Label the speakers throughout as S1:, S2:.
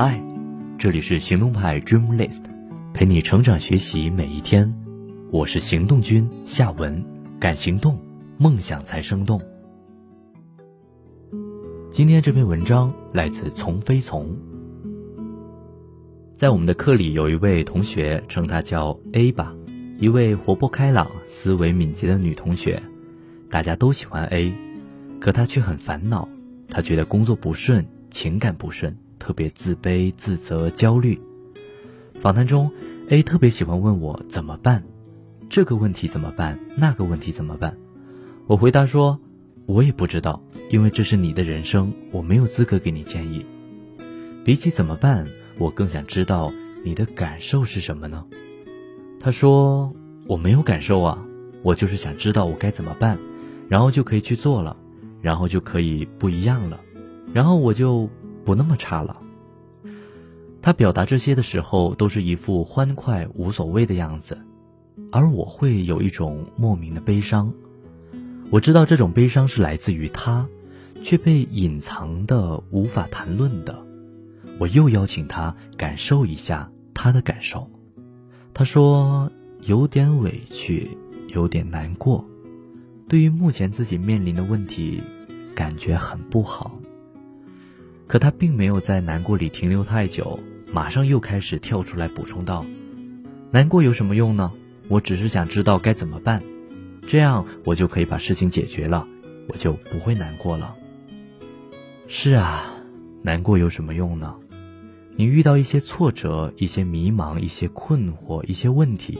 S1: 嗨，这里是行动派 Dream List，陪你成长学习每一天。我是行动君夏文，敢行动，梦想才生动。今天这篇文章来自从飞从。在我们的课里，有一位同学称她叫 A 吧，一位活泼开朗、思维敏捷的女同学，大家都喜欢 A，可她却很烦恼，她觉得工作不顺，情感不顺。特别自卑、自责、焦虑。访谈中，A 特别喜欢问我怎么办，这个问题怎么办，那个问题怎么办？我回答说，我也不知道，因为这是你的人生，我没有资格给你建议。比起怎么办，我更想知道你的感受是什么呢？他说我没有感受啊，我就是想知道我该怎么办，然后就可以去做了，然后就可以不一样了，然后我就。不那么差了。他表达这些的时候，都是一副欢快无所谓的样子，而我会有一种莫名的悲伤。我知道这种悲伤是来自于他，却被隐藏的无法谈论的。我又邀请他感受一下他的感受。他说有点委屈，有点难过，对于目前自己面临的问题，感觉很不好。可他并没有在难过里停留太久，马上又开始跳出来补充道：“难过有什么用呢？我只是想知道该怎么办，这样我就可以把事情解决了，我就不会难过了。”是啊，难过有什么用呢？你遇到一些挫折、一些迷茫、一些困惑、一些问题，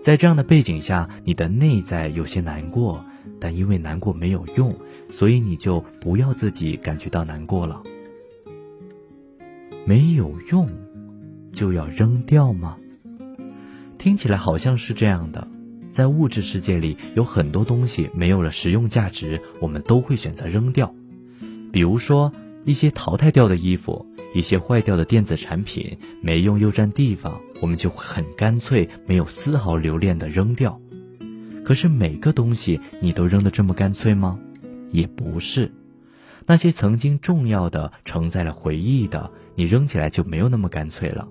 S1: 在这样的背景下，你的内在有些难过，但因为难过没有用，所以你就不要自己感觉到难过了。没有用，就要扔掉吗？听起来好像是这样的。在物质世界里，有很多东西没有了实用价值，我们都会选择扔掉。比如说，一些淘汰掉的衣服，一些坏掉的电子产品，没用又占地方，我们就会很干脆，没有丝毫留恋的扔掉。可是每个东西你都扔得这么干脆吗？也不是。那些曾经重要的、承载了回忆的。你扔起来就没有那么干脆了，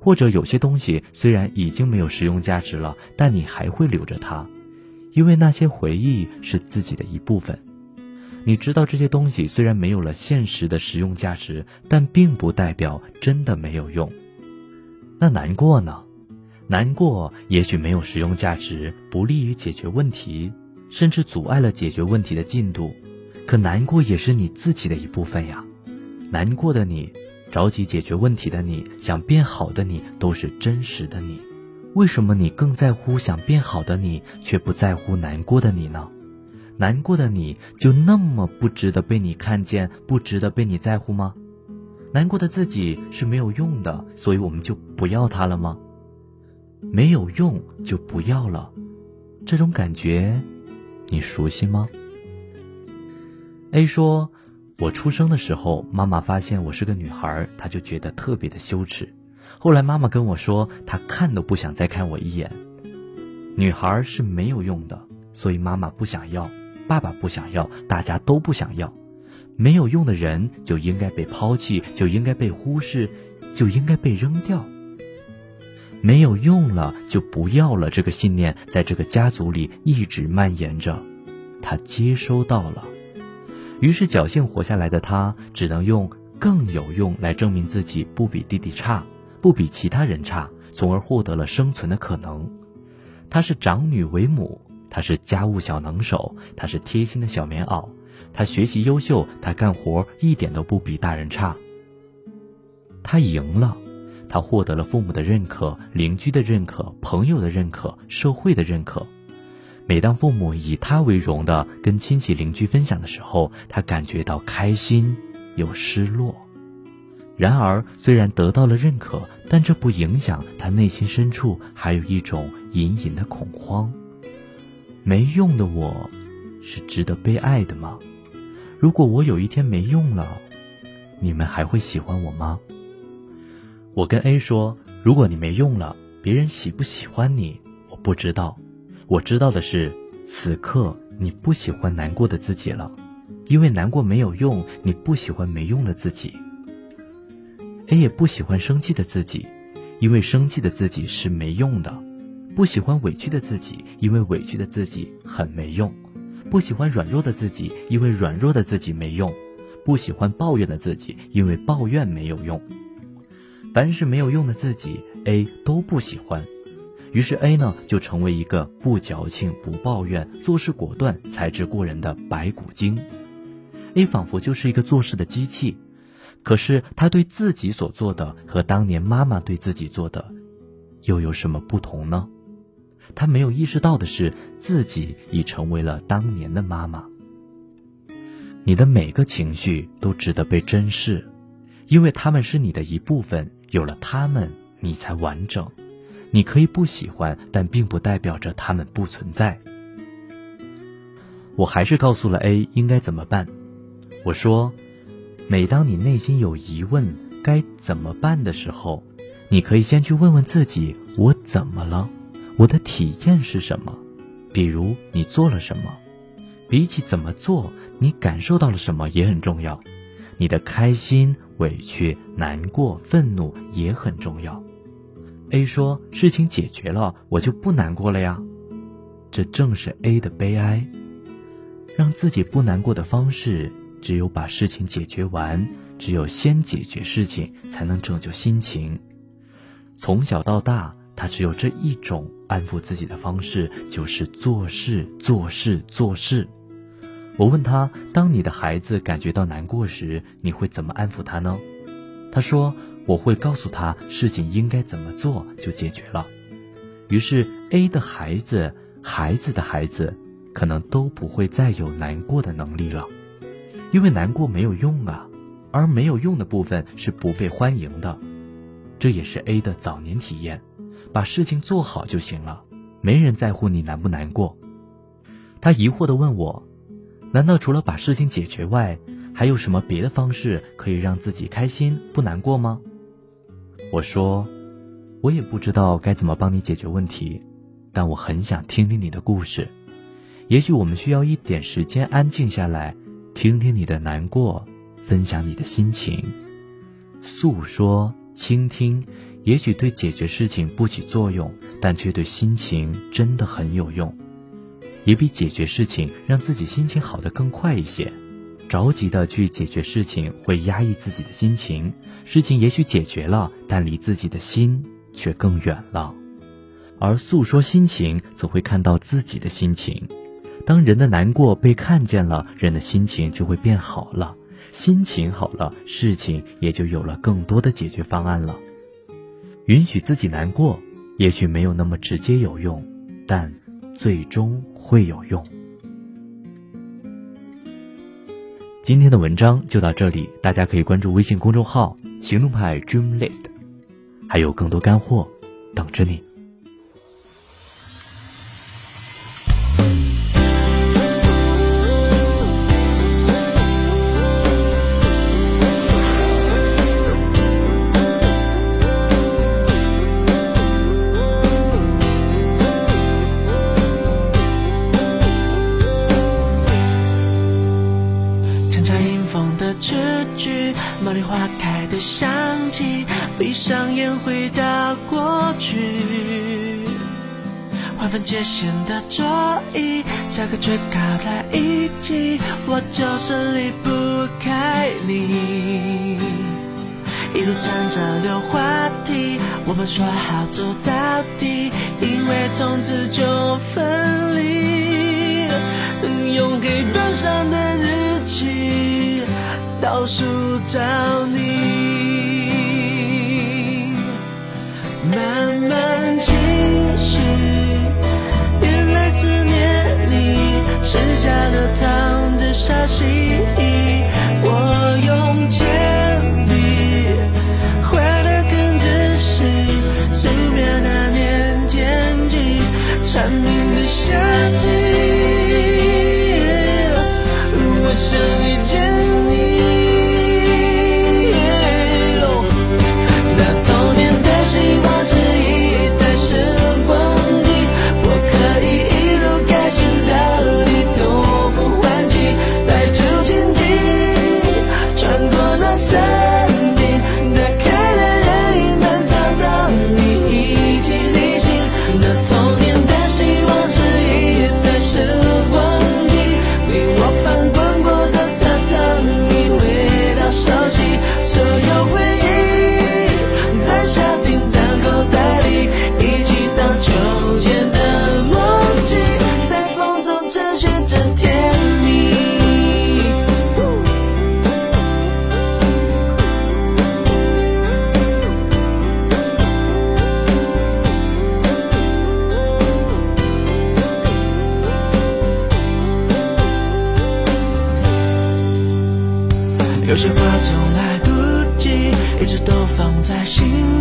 S1: 或者有些东西虽然已经没有实用价值了，但你还会留着它，因为那些回忆是自己的一部分。你知道这些东西虽然没有了现实的实用价值，但并不代表真的没有用。那难过呢？难过也许没有实用价值，不利于解决问题，甚至阻碍了解决问题的进度。可难过也是你自己的一部分呀，难过的你。着急解决问题的你，想变好的你，都是真实的你。为什么你更在乎想变好的你，却不在乎难过的你呢？难过的你就那么不值得被你看见，不值得被你在乎吗？难过的自己是没有用的，所以我们就不要它了吗？没有用就不要了，这种感觉，你熟悉吗？A 说。我出生的时候，妈妈发现我是个女孩，她就觉得特别的羞耻。后来妈妈跟我说，她看都不想再看我一眼。女孩是没有用的，所以妈妈不想要，爸爸不想要，大家都不想要。没有用的人就应该被抛弃，就应该被忽视，就应该被扔掉。没有用了就不要了，这个信念在这个家族里一直蔓延着，他接收到了。于是侥幸活下来的他，只能用更有用来证明自己不比弟弟差，不比其他人差，从而获得了生存的可能。她是长女为母，她是家务小能手，她是贴心的小棉袄，她学习优秀，她干活一点都不比大人差。她赢了，她获得了父母的认可、邻居的认可、朋友的认可、社会的认可。每当父母以他为荣的跟亲戚邻居分享的时候，他感觉到开心又失落。然而，虽然得到了认可，但这不影响他内心深处还有一种隐隐的恐慌。没用的我，是值得被爱的吗？如果我有一天没用了，你们还会喜欢我吗？我跟 A 说：“如果你没用了，别人喜不喜欢你，我不知道。”我知道的是，此刻你不喜欢难过的自己了，因为难过没有用，你不喜欢没用的自己。A 也不喜欢生气的自己，因为生气的自己是没用的；不喜欢委屈的自己，因为委屈的自己很没用；不喜欢软弱的自己，因为软弱的自己没用；不喜欢抱怨的自己，因为抱怨没有用。凡是没有用的自己，A 都不喜欢。于是 A 呢，就成为一个不矫情、不抱怨、做事果断、才智过人的白骨精。A 仿佛就是一个做事的机器，可是他对自己所做的和当年妈妈对自己做的，又有什么不同呢？他没有意识到的是，自己已成为了当年的妈妈。你的每个情绪都值得被珍视，因为他们是你的一部分，有了他们，你才完整。你可以不喜欢，但并不代表着他们不存在。我还是告诉了 A 应该怎么办。我说，每当你内心有疑问该怎么办的时候，你可以先去问问自己：我怎么了？我的体验是什么？比如你做了什么？比起怎么做，你感受到了什么也很重要。你的开心、委屈、难过、愤怒也很重要。A 说：“事情解决了，我就不难过了呀。”这正是 A 的悲哀。让自己不难过的方式，只有把事情解决完。只有先解决事情，才能拯救心情。从小到大，他只有这一种安抚自己的方式，就是做事、做事、做事。我问他：“当你的孩子感觉到难过时，你会怎么安抚他呢？”他说。我会告诉他事情应该怎么做就解决了。于是 A 的孩子、孩子的孩子，可能都不会再有难过的能力了，因为难过没有用啊，而没有用的部分是不被欢迎的。这也是 A 的早年体验，把事情做好就行了，没人在乎你难不难过。他疑惑地问我：“难道除了把事情解决外，还有什么别的方式可以让自己开心不难过吗？”我说，我也不知道该怎么帮你解决问题，但我很想听听你的故事。也许我们需要一点时间安静下来，听听你的难过，分享你的心情，诉说、倾听。也许对解决事情不起作用，但却对心情真的很有用，也比解决事情让自己心情好的更快一些。着急的去解决事情，会压抑自己的心情。事情也许解决了，但离自己的心却更远了。而诉说心情，则会看到自己的心情。当人的难过被看见了，人的心情就会变好了。心情好了，事情也就有了更多的解决方案了。允许自己难过，也许没有那么直接有用，但最终会有用。今天的文章就到这里，大家可以关注微信公众号“行动派 Dream List”，还有更多干货等着你。
S2: 分界线的桌椅，下课却靠在一起，我就是离不开你。一路站着聊话题，我们说好走到底，因为从此就分离。用黑板上的日期。倒数找你，有些话总来不及，一直都放在心里。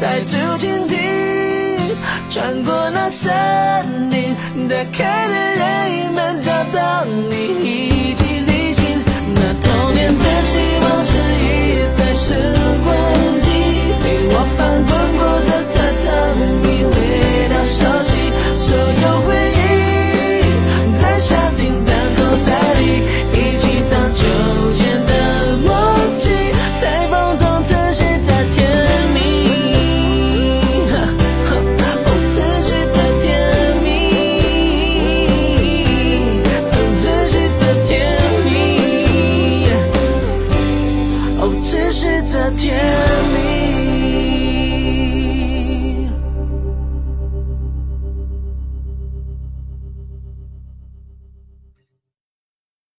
S2: 带着蜻蜓，穿过那森林，打开了任意门，找到你一起旅行。那童年的希望是一台时光机，陪我翻滚过的榻榻米，回到熟悉所有回忆。